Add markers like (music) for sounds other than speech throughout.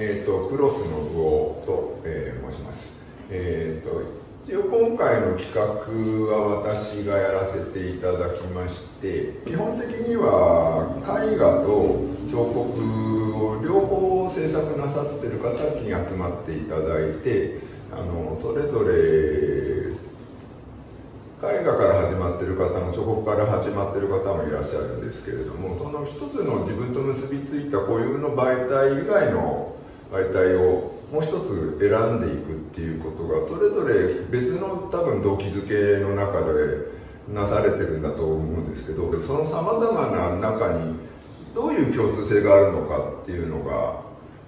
えーと、クロスの具をと、えー、申します。えーと、今回の企画は私がやらせていただきまして基本的には絵画と彫刻を両方制作なさってる方に集まっていただいてあのそれぞれ絵画から始まってる方も彫刻から始まってる方もいらっしゃるんですけれどもその一つの自分と結びついた固有の媒体以外の媒体をもう一つ選んでいくっていうことがそれぞれ別の多分動機づけの中でなされてるんだと思うんですけどそのさまざまな中にどういう共通性があるのかっていうのが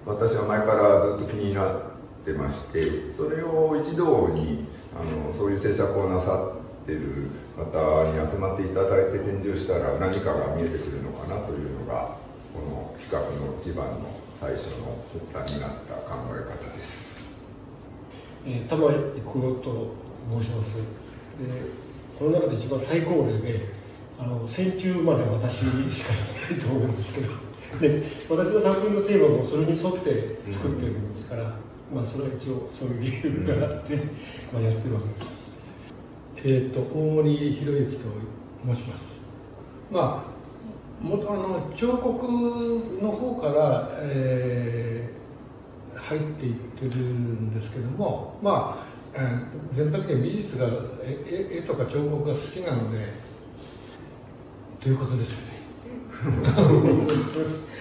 私は前からずっと気になってましてそれを一堂にあのそういう制作をなさってる方に集まっていただいて展示をしたら何かが見えてくるのかなというのがこの企画の一番の最初の発端になった考え方です。えー、玉井育夫と申します。でこの中で一番最高齢であの戦中まで私しかいないと思うんですけどで私の作品のテーマもそれに沿って作ってるんですから、うん、まあそれは一応そういう理由があって、うん、まあやってるわけです。えっ、ー、と大森博之と申します。まあもあの彫刻の方から、えー、入っていってるんですけどもまあ、えー、全般的に美術が絵とか彫刻が好きなのでということですよね。(laughs)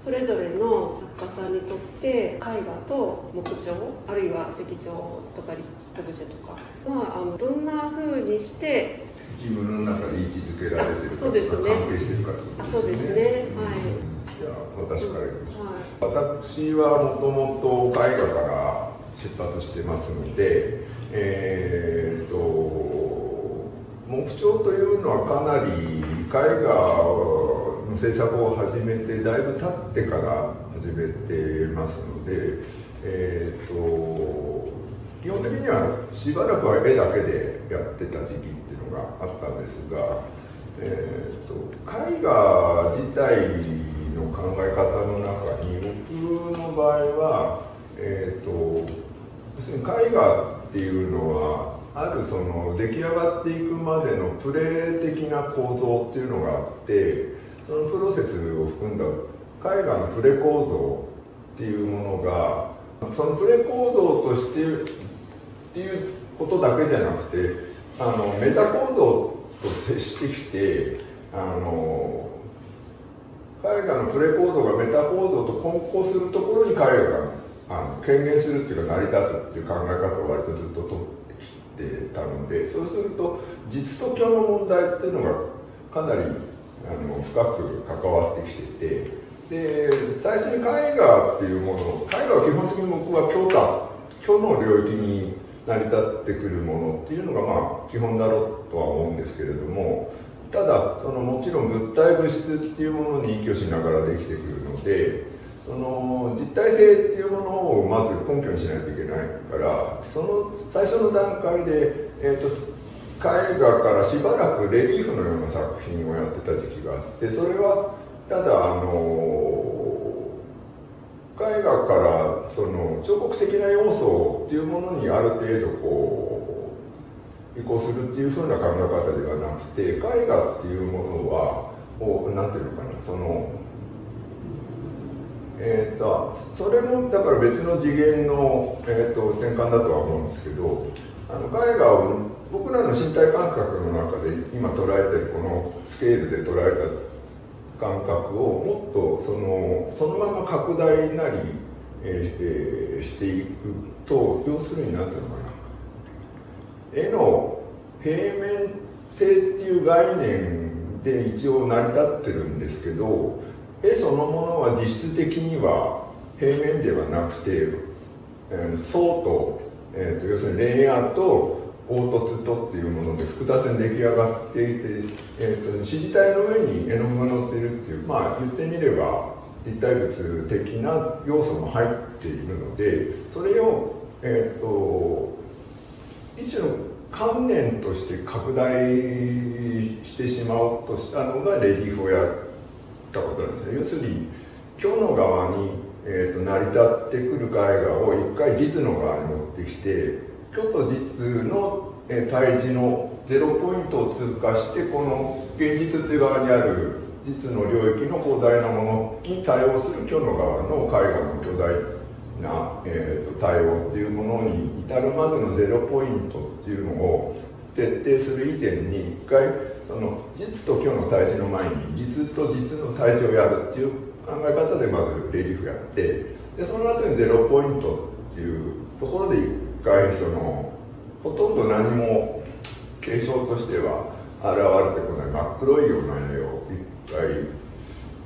それぞれの作家さんにとって絵画と木彫あるいは石彫とかオブジェとかはあのどんなふうにして自分の中で位置づけられてるかそうですね。関係してるかあそうですね、はい。じゃあ私から言いましょう、はい、私はもともと絵画から出発してますのでえー、と木彫というのはかなり絵画の制作を始めてだいぶ経ってから始めてますのでえー、と基本的にはしばらくは絵だけでやってた時期があったんですが、えーと、絵画自体の考え方の中に僕の場合は、えーと、要するに絵画っていうのはあるその出来上がっていくまでのプレー的な構造っていうのがあってそのプロセスを含んだ絵画のプレ構造っていうものがそのプレ構造としてっていうことだけじゃなくてあのメタ構造と接してきてあの絵画のプレ構造がメタ構造と混交するところに絵画があの権限するっていうか成り立つっていう考え方を割とずっと取ってきてたのでそうすると実と虚の問題っていうのがかなりあの深く関わってきててで最初に絵画っていうもの絵画は基本的に僕は虚だ虚の領域に成り立ってくるものっていうのがまあ基本だろうとは思うんですけれどもただそのもちろん物体物質っていうものに依拠しながらできてくるのでその実体性っていうものをまず根拠にしないといけないからその最初の段階で、えーと、絵画からしばらくレリーフのような作品をやってた時期があってそれはただあの絵画からその彫刻的な要素っていうものにある程度こう移行するっていうふうな考え方ではなくて絵画っていうものはこうなんていうのかなそのえーと、それもだから別の次元の、えーと、転換だとは思うんですけどあの絵画を僕らの身体感覚の中で今捉えてるこのスケールで捉えた感覚をもっとそのそのまま拡大なり、えー、していくと要するに何ていうのかな。絵の平面性っていう概念で一応成り立ってるんですけど絵そのものは実質的には平面ではなくて、えー、層と,、えー、と要するにレイヤーと凹凸とっていうもので複雑に出来上がっていて、えーと、と地体の上に絵の具が乗ってるっていうまあ言ってみれば立体物的な要素も入っているのでそれを、えーと、一種の観念として拡大してしまおうとしたのがレリーフをやったことなんですね。要するに今日の側に、えー成り立ってくる絵画を一回実の側に持ってきて虚と実の対峙のゼロポイントを通過してこの現実っていう側にある実の領域の広大なものに対応する虚の側の絵画の巨大な、えーと、対応っていうものに至るまでのゼロポイントっていうのを設定する以前に一回その実と虚の対峙の前に実と実の対峙をやるっていう考え方でまずレリーフやってでその後にゼロポイントっていうところで一回そのほとんど何も継承としては現れてこない。真っ黒いような絵を一回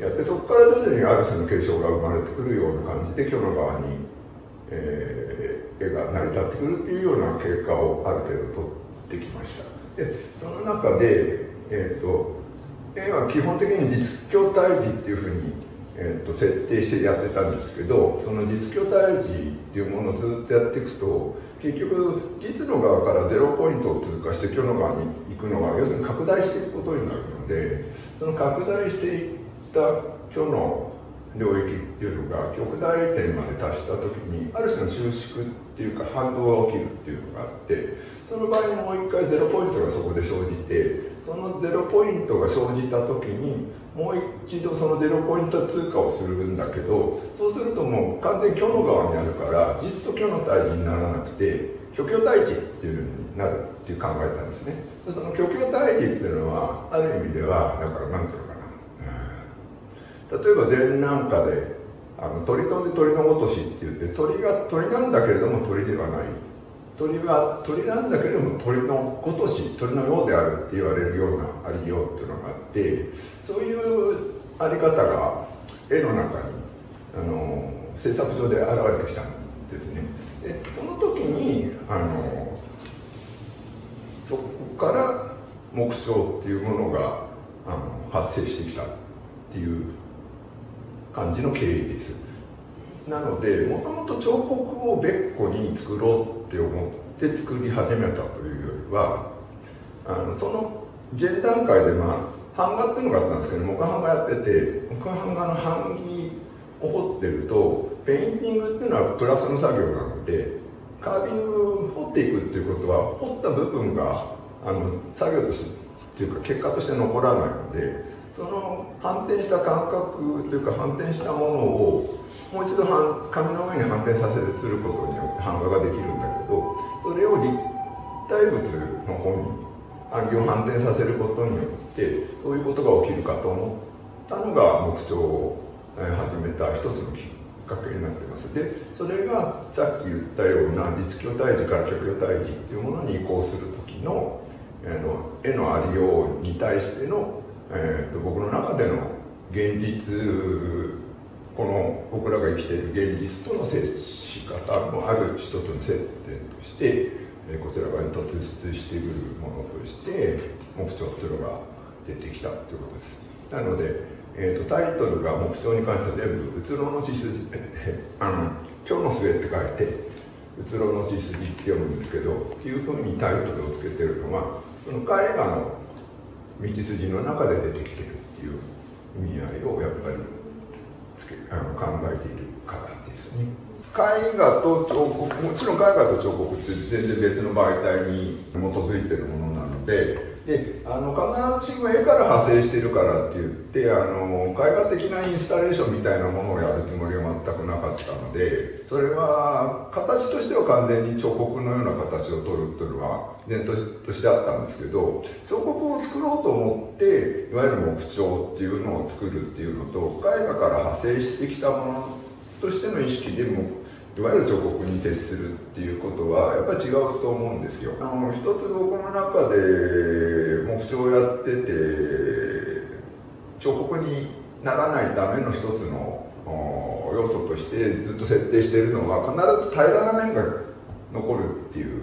やってそこから徐々にある種の継承が生まれてくるような感じで今日の側に、えー、絵が成り立ってくるっていうような経過をある程度取ってきました。でその中で、えーと、絵は基本的に実況対峙っていうふうに、えーと、設定してやってたんですけどその実況対峙っていうものをずっとやっていくと結局実の側からゼロポイントを通過して虚の側に行くのは要するに拡大していくことになるのでその拡大していった虚の領域っていうのが極大点まで達した時にある種の収縮っていうか反動が起きるっていうのがあってその場合にもう一回ゼロポイントがそこで生じてそのゼロポイントが生じた時にもう一度そのゼロポイント通過をするんだけどそうするともう完全に虚の側にあるから実と虚の対峙にならなくて虚虚対峙っていうのになるっていう考えなんですね。その虚虚対峙っていうのはある意味ではだから何ていうのかな、例えば禅なんかであの鳥飛んで鳥のごとしって言って鳥が鳥なんだけれども鳥ではない。鳥は鳥なんだけれども鳥のごとし鳥のようであるって言われるようなありようっていうのがあってそういうあり方が絵の中にあの制作上で現れてきたんですね。でその時にあのそこから木彫っていうものがあの発生してきたっていう感じの経緯です。なのでもともと彫刻を別個に作ろうって思って作り始めたというよりはあのその前段階でまあ版画っていうのがあったんですけど木版画やってて木版画の版木を彫ってるとペインティングっていうのはプラスの作業なのでカービング彫っていくっていうことは彫った部分があの作業としてっていうか結果として残らないのでその反転した感覚というか反転したものをもう一度紙の上に反転させることによって版画ができるんだけどそれを立体物の方に暗記を反転させることによってどういうことが起きるかと思ったのが木彫を始めた一つのきっかけになってます。でそれがさっき言ったような実況対峙から虚虚対峙っていうものに移行する時の絵のありように対しての、えーと僕の中での現実この僕らが生きている現実との接し方もある一つの接点としてこちら側に突出してくるものとして木彫っていうのが出てきたということです。なので、えーと、タイトルが木彫に関しては全部「うつろの血筋」(laughs) あの「今日の末」って書いて「うつろの血筋」って読むんですけどっていうふうにタイトルをつけてるのはその絵画の道筋の中で出てきてるっていう意味合いをやっぱりあの考えているからですよね。絵画と彫刻もちろん絵画と彫刻って全然別の媒体に基づいてるものなのでであの必ずしも絵から派生してるからって言ってあの絵画的なインスタレーションみたいなものをやるつもりは全くなかったのでそれは形としては完全に彫刻のような形を取るっていうのは前提としてあったんですけど彫刻を作ろうと思っていわゆる木彫っていうのを作るっていうのと絵画から派生してきたものとしての意識でもいわゆる彫刻に接するっていうことはやっぱり違うと思うんですよ。あの一つ僕の中で目標をやってて彫刻にならないための一つの要素としてずっと設定しているのは必ず平らな面が残るっていう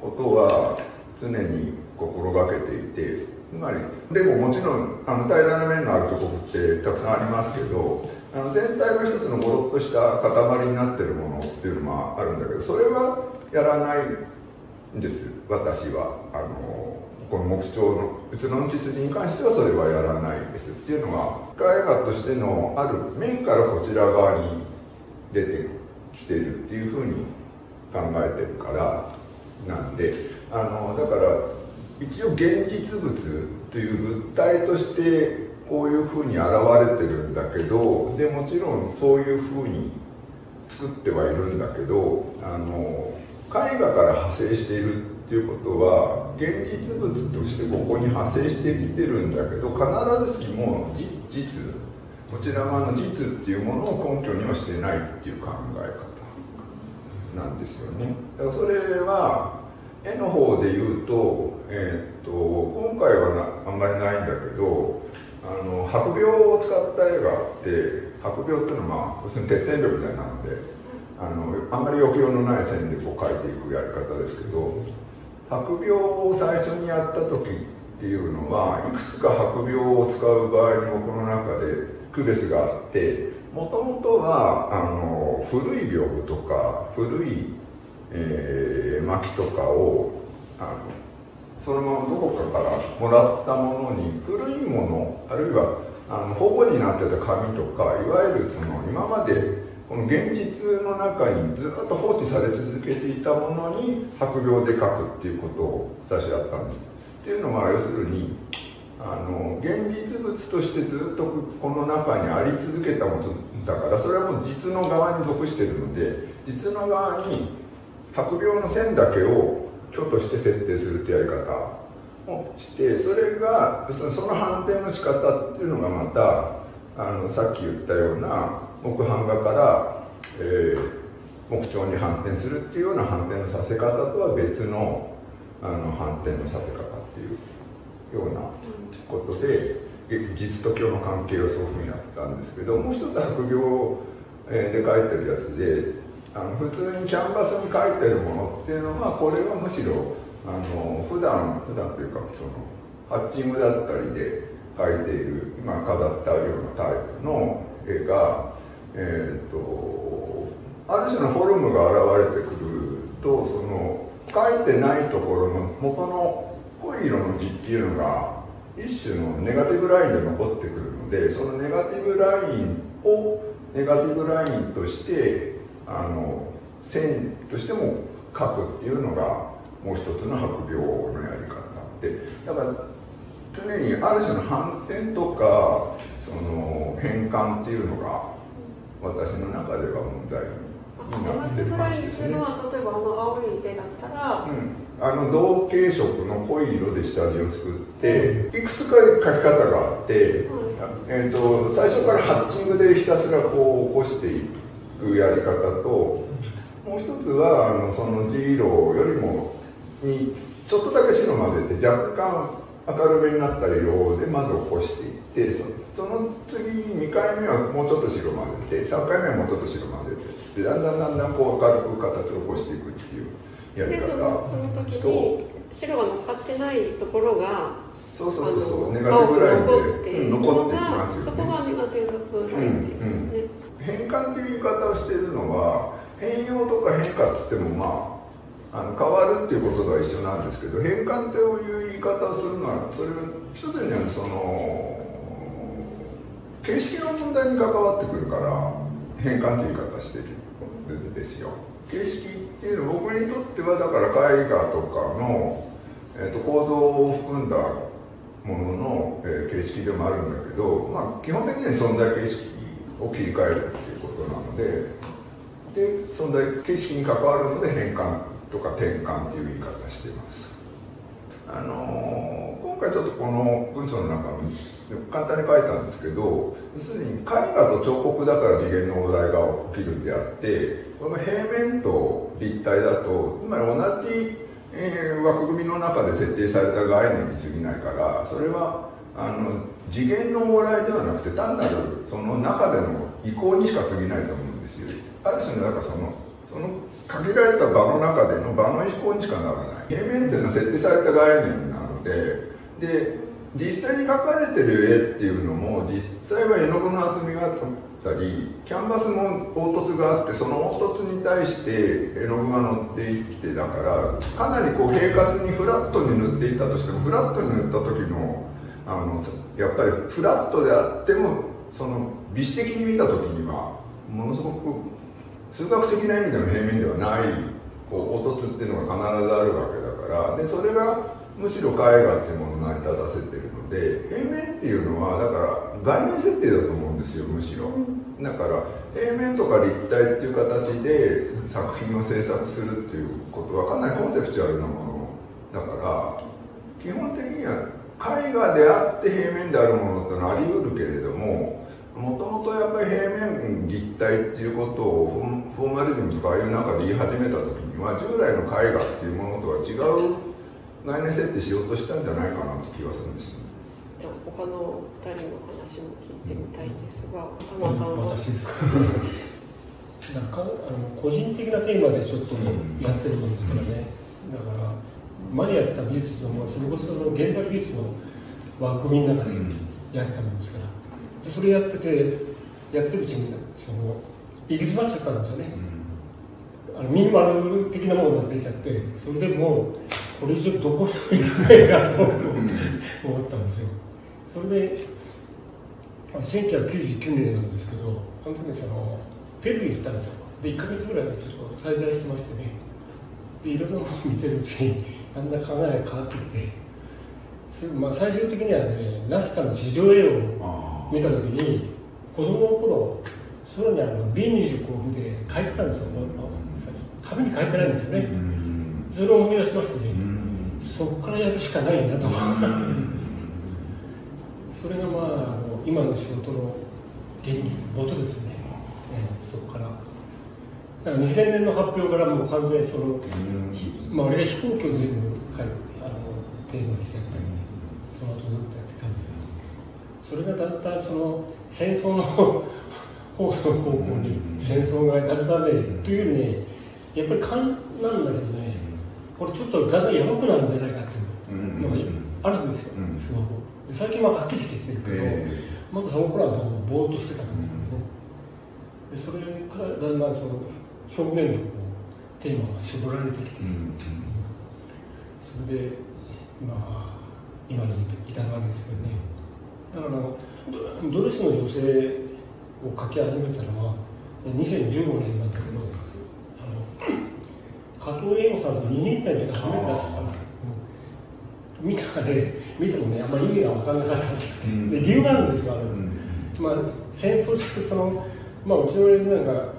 ことは常に心がけていてつまりでももちろんあの平らな面のある彫刻ってたくさんありますけどあの全体が一つのゴロッとした塊になってるものっていうのもあるんだけどそれはやらないんです。私は。あのこの木彫のうちの血筋に関してはそれはやらないです。っていうのは絵画としてのある面からこちら側に出てきてるっていうふうに考えてるからなんであのだから一応現実物という物体としてこういうふうに現れてるんだけどでもちろんそういうふうに作ってはいるんだけどあの絵画から派生しているっていうことは現実物としてここに派生してきてるんだけど必ずしも実こちら側の実っていうものを根拠にはしてないっていう考え方なんですよね。だからそれは絵の方で言うと,、えー、っと今回はなあんまりないんだけどあの白描を使った絵があって白描っていうのはまあ要するに鉄線量みたいなのであのあんまり抑揚のない線でこう描いていくやり方ですけど白描を最初にやった時っていうのはいくつか白描を使う場合にもこの中で区別があってもともとはあの古い屏風とか古い、えー、薪とかをあのそのままどこかからもらったものに古いものあるいはあの保護になってた紙とかいわゆるその今までこの現実の中にずっと放置され続けていたものに白描で描くっていうことを最初やったんです。っていうのは要するにあの現実物としてずっとこの中にあり続けたものだからそれはもう実の側に属してるので実の側に白描の線だけを虚として設定するってやり方をしてそれがその反転の仕方っていうのがまたあのさっき言ったような木版画から、えー、木彫に反転するっていうような反転のさせ方とは別のあの反転のさせ方っていうようなことで実と教の関係をそういうふうにやったんですけどもう一つ白描で描いてるやつであの普通にキャンバスに描いてるものっていうのはこれはむしろあの普段普段というかそのハッチングだったりで描いている今飾ってあるようなタイプの絵がえーと、ある種のフォルムが現れてくるとその描いてないところの元の濃い色の字っていうのが一種のネガティブラインで残ってくるのでそのネガティブラインをネガティブラインとしてあの線としても描くっていうのがもう一つの白描のやり方で。だから常にある種の反転とかその変換っていうのが私の中では問題になってる感じですね。例えばあの青い絵だったら、うん、あの同系色の濃い色で下地を作って、いくつか描き方があって、えーと、最初からハッチングでひたすらこう起こしていくやり方ともう一つはあのその地色よりもにちょっとだけ白混ぜて若干明るめになった色でまず起こしていってその次2回目はもうちょっと白混ぜて3回目はもうちょっと白混ぜてでだんだんだんだんこう明るく形を起こしていくっていうやり方そのその時に白が乗っかってないところがそうそうそうそうネガティブラインで、うん、残ってきますよね。そこがネガティブラインっていうね、うんうん、変換っていう言い方をしてるのは変容とか変化っつってもまああの変わるっていうことが一緒なんですけど変換という言い方をするのはそれは一つにはその形式の問題に関わってくるから変換という言い方してるんですよ。形式っていうのは僕にとってはだから絵画とかの、えーと、構造を含んだものの、えー、形式でもあるんだけど、まあ、基本的には存在形式。を切り替えるっていうことなのでで存在形式に関わるので変換とか転換っていう言い方しています。あの今回ちょっとこの文章の中に簡単に書いたんですけど要するに絵画と彫刻だから次元のお題が起きるんであってこの平面と立体だとつまり同じ、えー、枠組みの中で設定された概念に過ぎないからそれはあの次元の往来ではなくて単なるその中での移行にしか過ぎないと思うんですよ。ある種のだからそのその限られた場の中での場の飛行にしかならない。平面っていうのは設定された概念なのでで実際に描かれてる絵っていうのも実際は絵の具の厚みがあったりキャンバスも凹凸があってその凹凸に対して絵の具が乗っていってだからかなりこう平滑にフラットに塗っていたとしてもフラットに塗った時のあのやっぱりフラットであってもその美視的に見た時にはものすごく数学的な意味での平面ではないこう凹凸っていうのが必ずあるわけだからでそれがむしろ絵画っていうものを成り立たせてるので平面っていうのはだから概念設定だと思うんですよむしろ。だから平面とか立体っていう形で作品を制作するっていうことはかなりコンセプチュアルなものだから基本的には絵画であって平面であるものってのはあり得るけれどももともとやっぱり平面立体っていうことをフォーマリズムとかああいう中で言い始めた時には従来の絵画っていうものとは違う概念設定しようとしたんじゃないかなって気がするんですよじゃあ他の二人の話も聞いてみたいんですが玉さんは？私ですか？(laughs) なんかあの個人的なテーマでちょっとやってるんですからね、だから前やってた美術もそれこその現代美術の枠組みの中でやってたもんですから。それやっててやってるうちにその行き詰まっちゃったんですよね、あのミニマル的なものが出ちゃってそれでもうこれ以上どこにも行かないなと思ったんですよ。それで1999年なんですけどあの時にそのペルーに行ったんですよ。で1か月ぐらいちょっと滞在してましてね。でいろんなものを見てるうちにだんだん考えが変わってきてそれ、まあ、最終的にはねナスカの地上絵を見た時に子供の頃空にあの B29 を見て書いてたんですよ。紙に書いてないんですよね。それを思い出しましてねそこからやるしかないなと。それがまああの今の仕事の現実元ですね、えー、そこからだから2000年の発表からもう完全にその、まあ俺が飛行機を全部書いてあのテーマにしてやったりねその後ずっとやってたんですよそれがだんだんその戦争の方の方向に戦争がだんだんねというよりねやっぱり勘なんだけどねこれちょっとだんだんやばくなるんじゃないかっていうのがあるんですよ、すごくで最近ははっきりしてきてるけど、まずその頃はもうぼーっとしてたんですけどね。でそれからだんだんその表面のこうテーマが絞られてきて、それでまあ今に至るわけですけどね。だからドレスの女性を書き始めたのは2015年なんだけど加藤英語さんと二人体って初めて出したから、うん、見たらね見てもねあんまり意味が分からなかったらしくて、で理由があるんですよあれ、まあ戦争中そのまあうちの親父なんか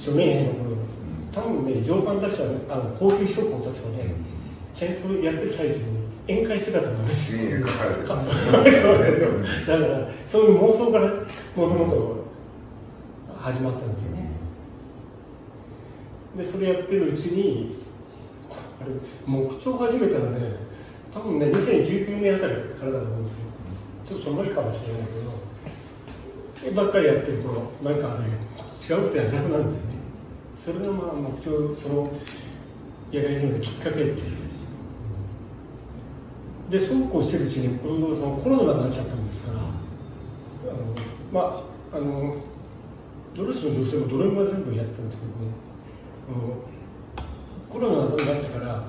初年兵の頃多分ね上官たちはあの高級将校たちはね戦争やってる最中に宴会してたと思うんですよ。だからそういう妄想からもともと始まったんですよね。でそれやってるうちにあれ木彫始めたらね多分ね2019年あたりからだと思うんですよ。ちょっとその前かもしれないけど絵ばっかりやってるとなんかね違うことやりたくなるんですよね。それがまあ木彫そのやり始めたきっかけっていう。でそうこうしてるうちに今度そのコロナになっちゃったんですからあのまああのドレスの女性もドレミは全部やったんですけどね。コロナになってからあの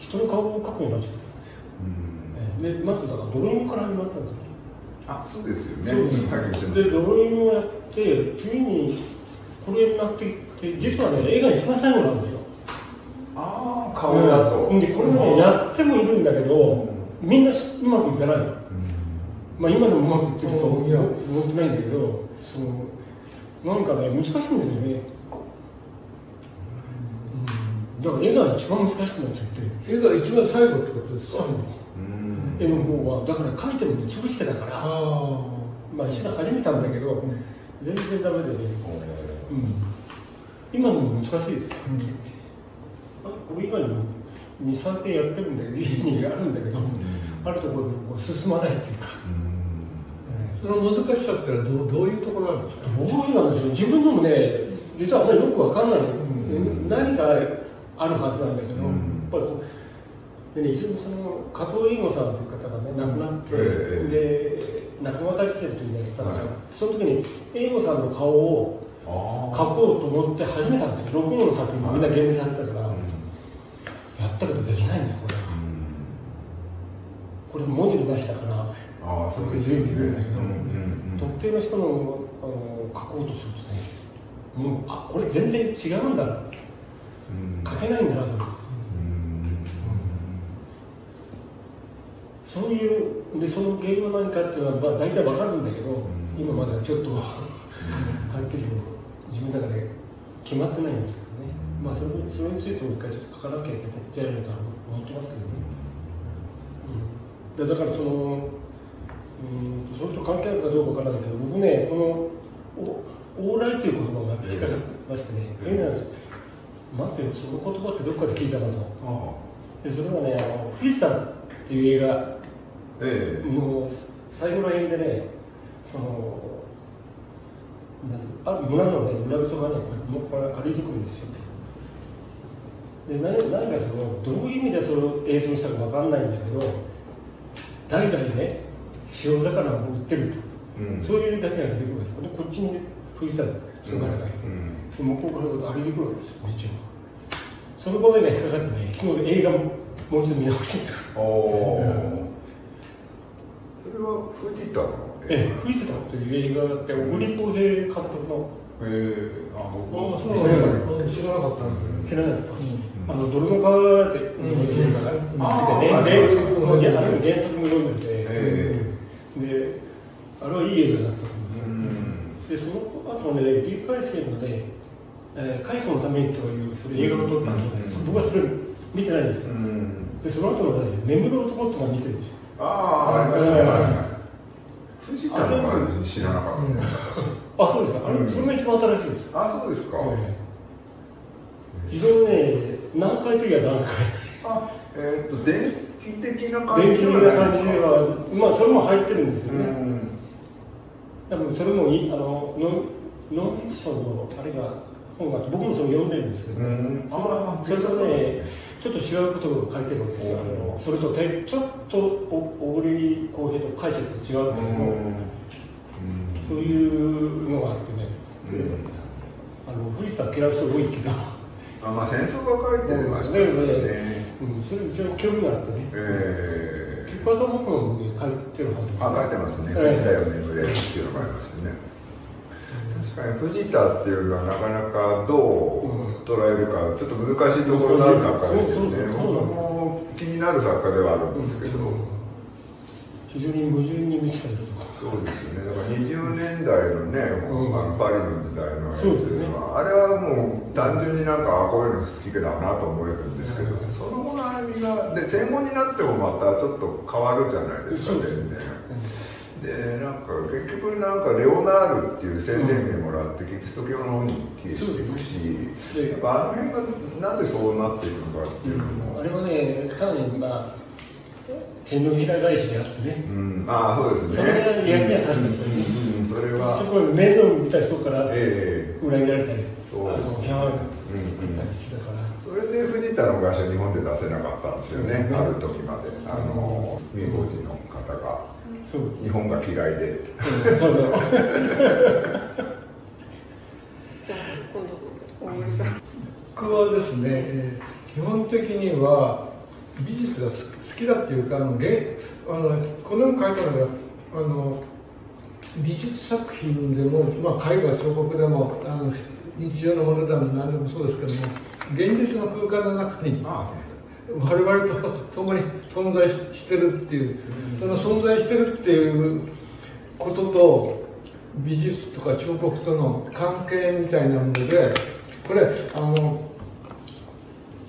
人の顔を描くようになっちゃったんですよ、でまずだからドローイングから始まったんですよ。ねあそうですよね。ですでドローイングをやって次にこれになってて実はね映画一番最後なんですよ。ああ顔だと、でこれね、やってもいるんだけど、みんなうまくいかないの、まあ今でもうまくいってると思ってないんだけどそのなんかね難しいんですよね、だから絵が一番難しくなっちゃって。絵が一番最後ってことですか？絵の方は。だから描いてるの潰してたから。まあ一緒に始めたんだけど、全然ダメでね、うん、今でも難しいです、うん。これ以外にも23点やってるんだけど家にあるんだけど、あるところでこう進まないっていうか、その難しさってのはどうどういうところなんですか？どうなんでしょう自分でもね実はあんまりよくわかんない、何かあるはずなんだけど、やっぱりでねその加藤英吾さんという方がね亡くなって、で仲間たち生っていうのをやったんですよ、その時に英吾さんの顔を描こうと思って始めたんですよ。6本の作品もみんな現実されたから、やったけどできないんですこれ、これモデル出したからああそう気づいてるんだけど、特定の人のあの書こうとするとねうん、あこれ全然違うんだ。なうん。書けないんだなと思ってうんそういうでその原因は何かっていうのは、まあ、大体わかるんだけど、今まだちょっとはっきり自分の中で決まってないんですけどね、まあそれそれについても一回ちょっと書かなきゃいけないとは思ってますけどね、うん、でだからそのうんそれと関係あるかどうかわからないけど僕ねこのお往来という言葉が引っかかってましてね、それなんです。待ってよその言葉ってどっかで聞いたなと。あ。でそれはねあの「富士山」っていう映画ええ。もう最後の辺でねそのあ村のね村人がねこうこれ歩いてくるんですよ。で何何かそのどういう意味でそれを映像にしたか分かんないんだけど代々ね塩魚を売ってると、うん。そういうだけが出てくるんですよ。ねこっちに富士山普通からがいて、うん。で向こうから歩いてくるわけですよ一応その場面が引っかかってね昨日映画ももう一度見直してた。おおそれは藤田のええ、富士山という映画があって、小栗浩平監督の、ええ。あ僕ああそうなん知らなかったんだ知らないです。か、うん。あの、泥の川っていう映画が好きでね、あで、あれ原作も読んでて、えで、あれはいい映画だったと思うんですよ。うん。で、その後ね、理解生のね、えー、解雇のためにという、それ映画を撮ったんですよ僕はそれ見てないんですよ。うん。で、その後のね、眠る男ってのは見てるんですよ。ああありましたねうんはいはい藤田のは知らなかったねあ、そうですか。あれ、うん。それが一番新しいです。あそうですか。ええ。非常にね、難解といえば難解。あえっと電気的な感じ電気的な感じではは、まあ、それも入ってるんですうよね。ん。多分それもいあのノンノンフィクションのあれが本があって僕もそれ読んでるんですけど、うん。それはそれとねちょっと違うことを書いてるんですよ。それとてちょっとお小栗浩平と解釈と違うんだけど、そういうのがあってね、あの富士山嫌う人多いけど、あまあ戦争が書いてましたよね。うん、それ興味があってね。ええ。書いてるはずあ書いてますね「ええ。藤田よ眠れ」っていうのがありますよね。確かに藤田っていうのはなかなかどう捉えるかちょっと難しいところのある作家ですよね。僕も気になる作家ではあるんですけど、非常に矛盾に満ちたんですよ。そうですよね。だから20年代のね、うん。パリの時代のやつはあれはもう単純になんかあこういうの好きだなと思えるんですけど、その後の歩みがで戦後になってもまたちょっと変わるじゃないですか全然でなんか結局なんかレオナールっていう宣伝名もらってキリスト教の方に消えていくし、でやっぱあの辺がなんでそうなっていくのかっていうのも、あれはね、かなりまあ、天皇平返しであってね、うん、ああそうですね。それが役にはさせてる。うん。うん、それは。そこに面倒見た人からええ。裏切られたり、そうですね。うん。それで藤田の会社日本で出せなかったんですよね、うん。ある時まで。あの民法人の方が日本が嫌いで。うんそうそう。じゃあ今度大森さん。僕はですね、えー基本的には美術が好きだっていうかあの芸あのこの書いたのがあの美術作品でも、まあ、絵画彫刻でもあの日常のものでも何でもそうですけども現実の空間の中にあ。我々と共に存在してるっていう、その存在してるっていうことと美術とか彫刻との関係みたいなものでこれあの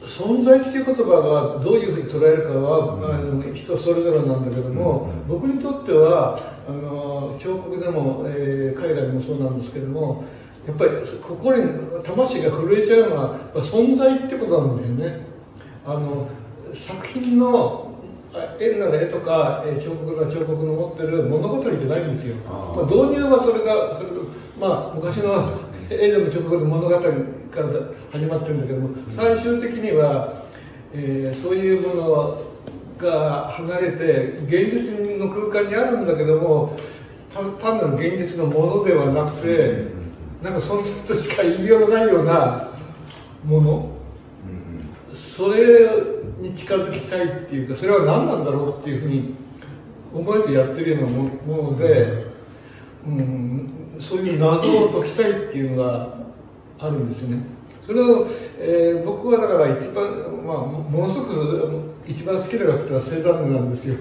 存在っていう言葉がどういうふうに捉えるかは、あの人それぞれなんだけども、僕にとってはあの彫刻でも、えー絵画でもそうなんですけどもやっぱり心に魂が震えちゃうのは存在ってことなんですよね。あの作品のあ絵なら絵とか、えー彫刻なら彫刻の持ってる物語じゃないんですよ。まあ、導入はそれがそれまあ昔の絵でも彫刻の物語から始まってるんだけども最終的には、えーそういうものが離れて現実の空間にあるんだけどもた単なる現実のものではなくて、なんか存在としか言いようがないようなもの。それに近づきたいっていうかそれは何なんだろうっていうふうに思えてやってるようなももので、うん、そういう謎を解きたいっていうのがあるんですね。それを、えー僕はだから一番、まあ、もものすごく一番好きな楽器はセザンヌなんですよ。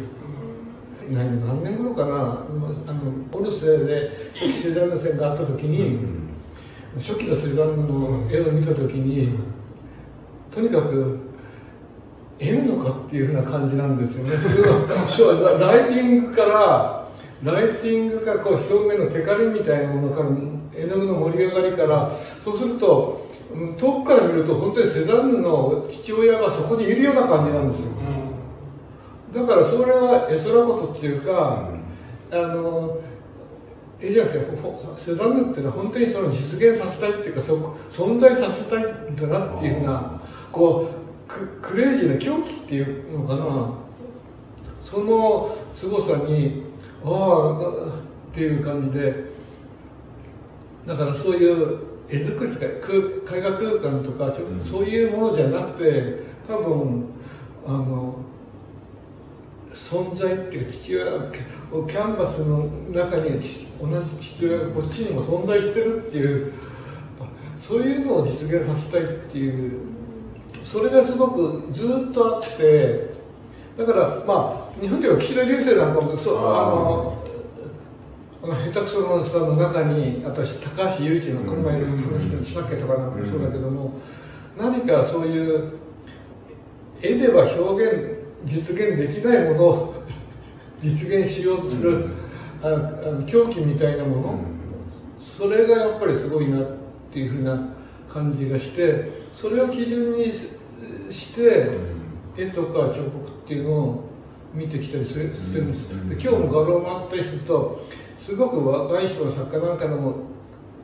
何何年頃かな。あのオルセーで初期セザンヌ戦があった時に、初期のセザンヌの絵を見た時にとにかく N のかっていうふうな感じなんですよね。(laughs) そうライティングからライティングからこう表面のテカリみたいなものから絵の具の盛り上がりからそうすると遠くから見ると本当にセザンヌの父親がそこにいるような感じなんですよ。だからそれは絵空事っていうか、あのえじゃなくてセザンヌっていうのは本当にその実現させたいっていうかそ存在させたいんだなっていうふうなこうククレイジーな狂気っていうのかな？その凄さにああっていう感じで。だからそういう絵作りとか空絵画空間とか、そういうものじゃなくて多分あの存在っていうか父親がキャンバスの中にち同じ父親がこっちにも存在してるっていうそういうのを実現させたいっていうそれがすごくずっとあってだからまあ日本では岸田流星なんかもそうあのあの下手くそのさんの中に私高橋由一のこの前の話しなきゃとかなんかもそうだけども、何かそういう絵では表現実現できないものを (laughs) 実現しようとする、ああの狂気みたいなもの、それがやっぱりすごいなっていうふうな感じがしてそれを基準にしして絵とか彫刻っていうのを見てきたりするしてるんですで今日も画廊もあったりするとすごく若い人の作家なんかでも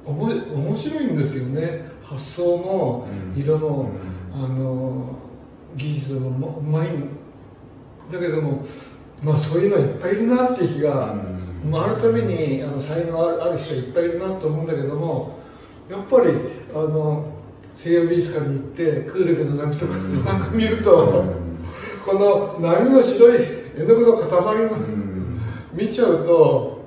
おも面白いんですよね。発想も色の,、あの技術もうまい。だけどもまあそういうのいっぱいいるなっていう気が、まあ、あるためにあの才能あるある人いっぱいいるなと思うんだけどもやっぱりあの西洋美術館に行ってクールベの波とかなんか見ると、この波の白い絵の具の塊を見ちゃうと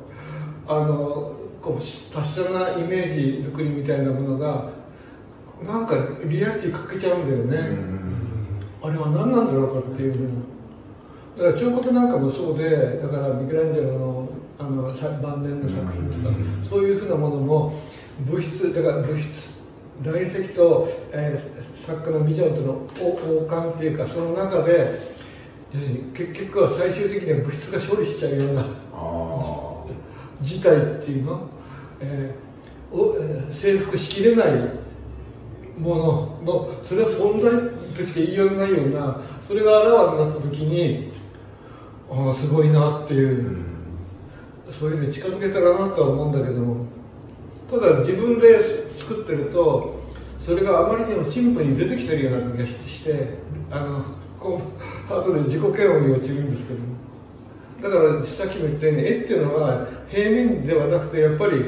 あのこう達者なイメージ作りみたいなものがなんかリアリティ欠けちゃうんだよね、あれは何なんだろうかっていうふうに。だから彫刻なんかもそうでだからミケランジェロのあのさ晩年の作品とか、そういうふうなものも物質だから物質来石と、えー作家のビジョンとの王冠っていうかその中で要するに結局は最終的には物質が勝利しちゃうようなあ事態っていうの、えーおえー征服しきれないもののそれは存在としか言いようがないようなそれがあらわになった時にああすごいなっていう、そういうのに近づけたらなとは思うんだけどもただ自分で作ってるとそれがあまりにも陳腐に出てきてるような気がしてあのこう後で自己嫌悪に陥るんですけども。だからさっきも言ったように絵っていうのは平面ではなくてやっぱり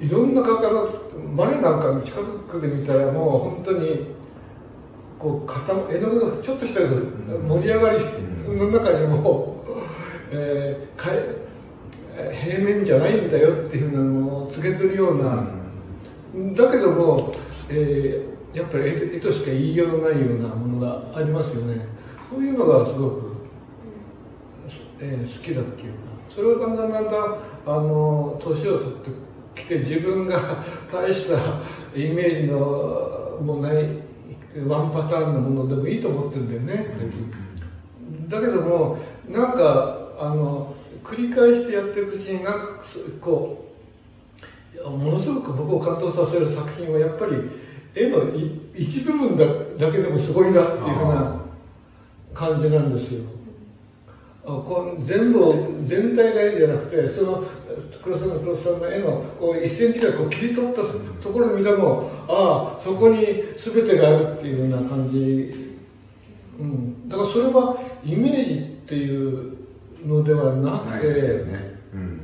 いろんな画家のマネなんかの近くで見たらもう本当にこう固絵の具がちょっとした盛り上がりの中にも、えーかえ平面じゃないんだよっていうふうなのを告げてるような、だけども、えーやっぱり絵としか言いようのないようなものがありますよね。そういうのがすごく、えー好きだっていうか。それをだんだんだんだんあの年を取ってきて自分が (laughs) 大したイメージのもうないワンパターンのものでもいいと思ってるんだよね、だけどもなんかあの繰り返してやっていくうちになんかこうものすごく僕を感動させる作品はやっぱり絵のい一部分だだけでもすごいなっていうふうな感じなんですよ。あこう全部を全体が絵じゃなくてその黒沢の黒沢の絵のこう1センチぐらいこう切り取ったところで見てもああそこに全てがあるっていうような感じ、うん、だからそれはイメージっていうのではなあくて、ね、うん、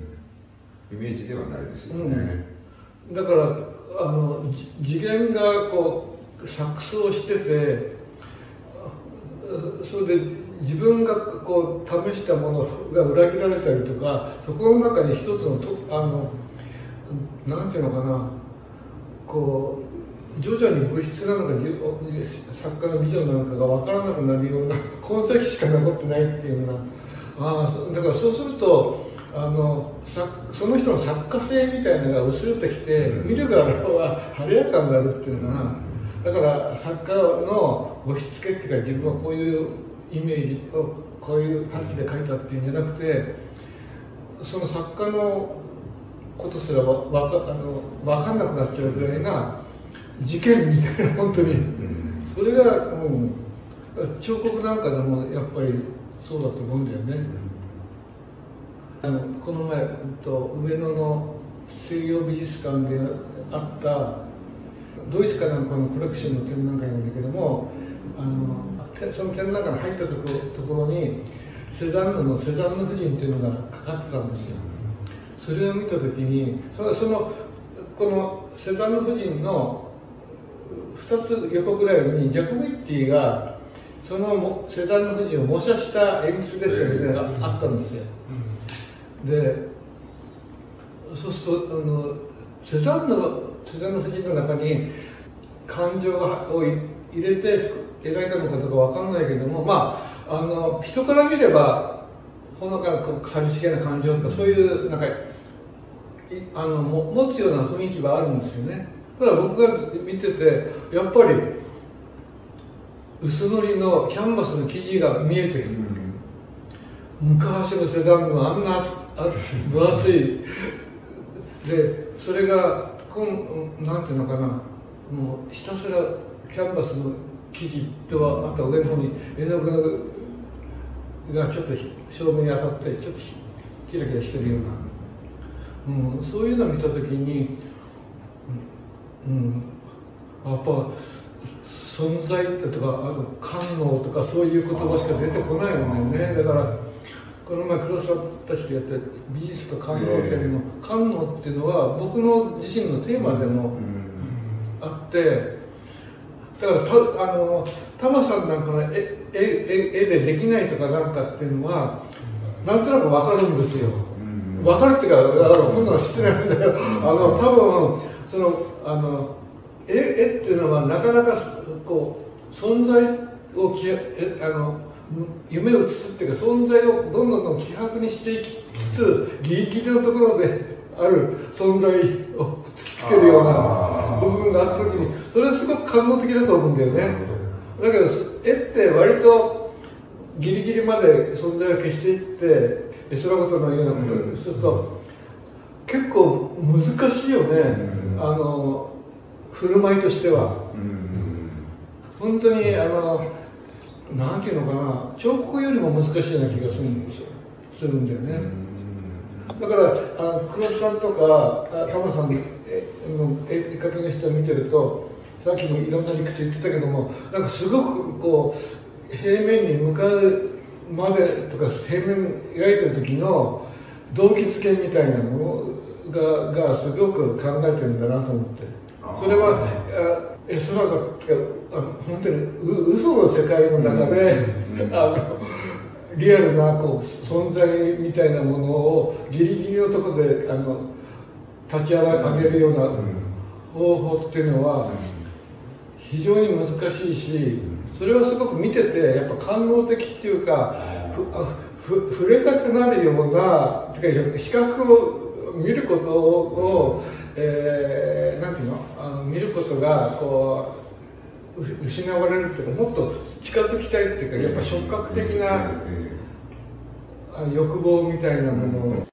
イメージではないですよね、だからあのじ次元がこう錯綜しててあそれで自分がこう試したものが裏切られたりとかそこの中に一つのとあのなんていうのかな。こう徐々に物質なのか作家のビジョンなのかが分からなくなるような痕跡しか残ってないっていうようなあだからそうするとあのさその人の作家性みたいなのが薄れてきて、見る側は晴れやかになるっていうのかなだから作家の押し付けっていうか自分はこういうイメージをこういう感じで書いたっていうんじゃなくてその作家のことすらわわかあの分かんなくなっちゃうぐらいな事件みたいな本当に。それが、うん、彫刻なんかでもやっぱりそうだと思うんだよね。あのこの前、うんと、上野の西洋美術館であったドイツかなんかのコレクションの展覧会なんだけどもあのその展覧会に入ったとこところにセザンヌの「セザンヌ夫人」っていうのがかかってたんですよそれを見た時にそのそのこのセザンヌ夫人の2つ横ぐらいにジャコメッティがそのセザンヌ夫人を模写した演出ですよね、あったんですよ、でそうするとあのセザンヌセザンヌ夫人の中に感情を入れて描いたのかどうかわかんないけどもまああの人から見ればほのか寂しげな感情とかそういうなんかあの持つような雰囲気はあるんですよね。ただ僕が見ててやっぱり薄塗りのキャンバスの生地が見えてくる、昔のセザンヌはあんな分厚い。でそれがこんなんていうのかな。もうひたすらキャンバスの生地とあと上の方に絵の具がちょっと照明に当たってちょっとキラキラしてるような、うん、そういうのを見た時に、うん、やっぱ存在とかあの官能とかそういう言葉しか出てこないんだよね。だからこの前黒沢たちとやった美術と官能展の官能っていうのは僕の自身のテーマでもあってだからたあのタマさんなんかの絵絵絵でできないとかなんかっていうのはなんとなく分かるんですよ。分かるっていうかあのそんなの知ってないんだけどあの多分そのあの絵絵っていうのはなかなかこう存在をきえあの夢を映すっていうか存在をどんどんどん希薄にしていきつつギリギリのところで (laughs) ある存在を突きつけるような部分があった時にそれはすごく感動的だと思うんだよね。だけど絵って割とギリギリまで存在を消していって絵空事のようなことをすると結構難しいよね、あの振る舞いとしては、本当にあのなんていうのかな。彫刻よりも難しいような気がするんですよ。するんだよね、だからあの黒津さんとか玉さんの絵描きの人を見てるとさっきもいろんな理屈言ってたけどもなんかすごくこう平面に向かうまでとか平面描いてる時の動機づけみたいなものががすごく考えてるんだなと思ってそれは絵空が本当にう嘘の世界の中で、(laughs) あのリアルなこう存在みたいなものをギリギリのところであの立ち上げるような方法っていうのは非常に難しいしそれはすごく見ててやっぱ官能的っていうかふ触れたくなるようなてか視覚を見ることを、えー、なんていうの？あの見ることがこう失われるっていうかもっと近づきたいっていうかやっぱ触覚的な欲望みたいなものを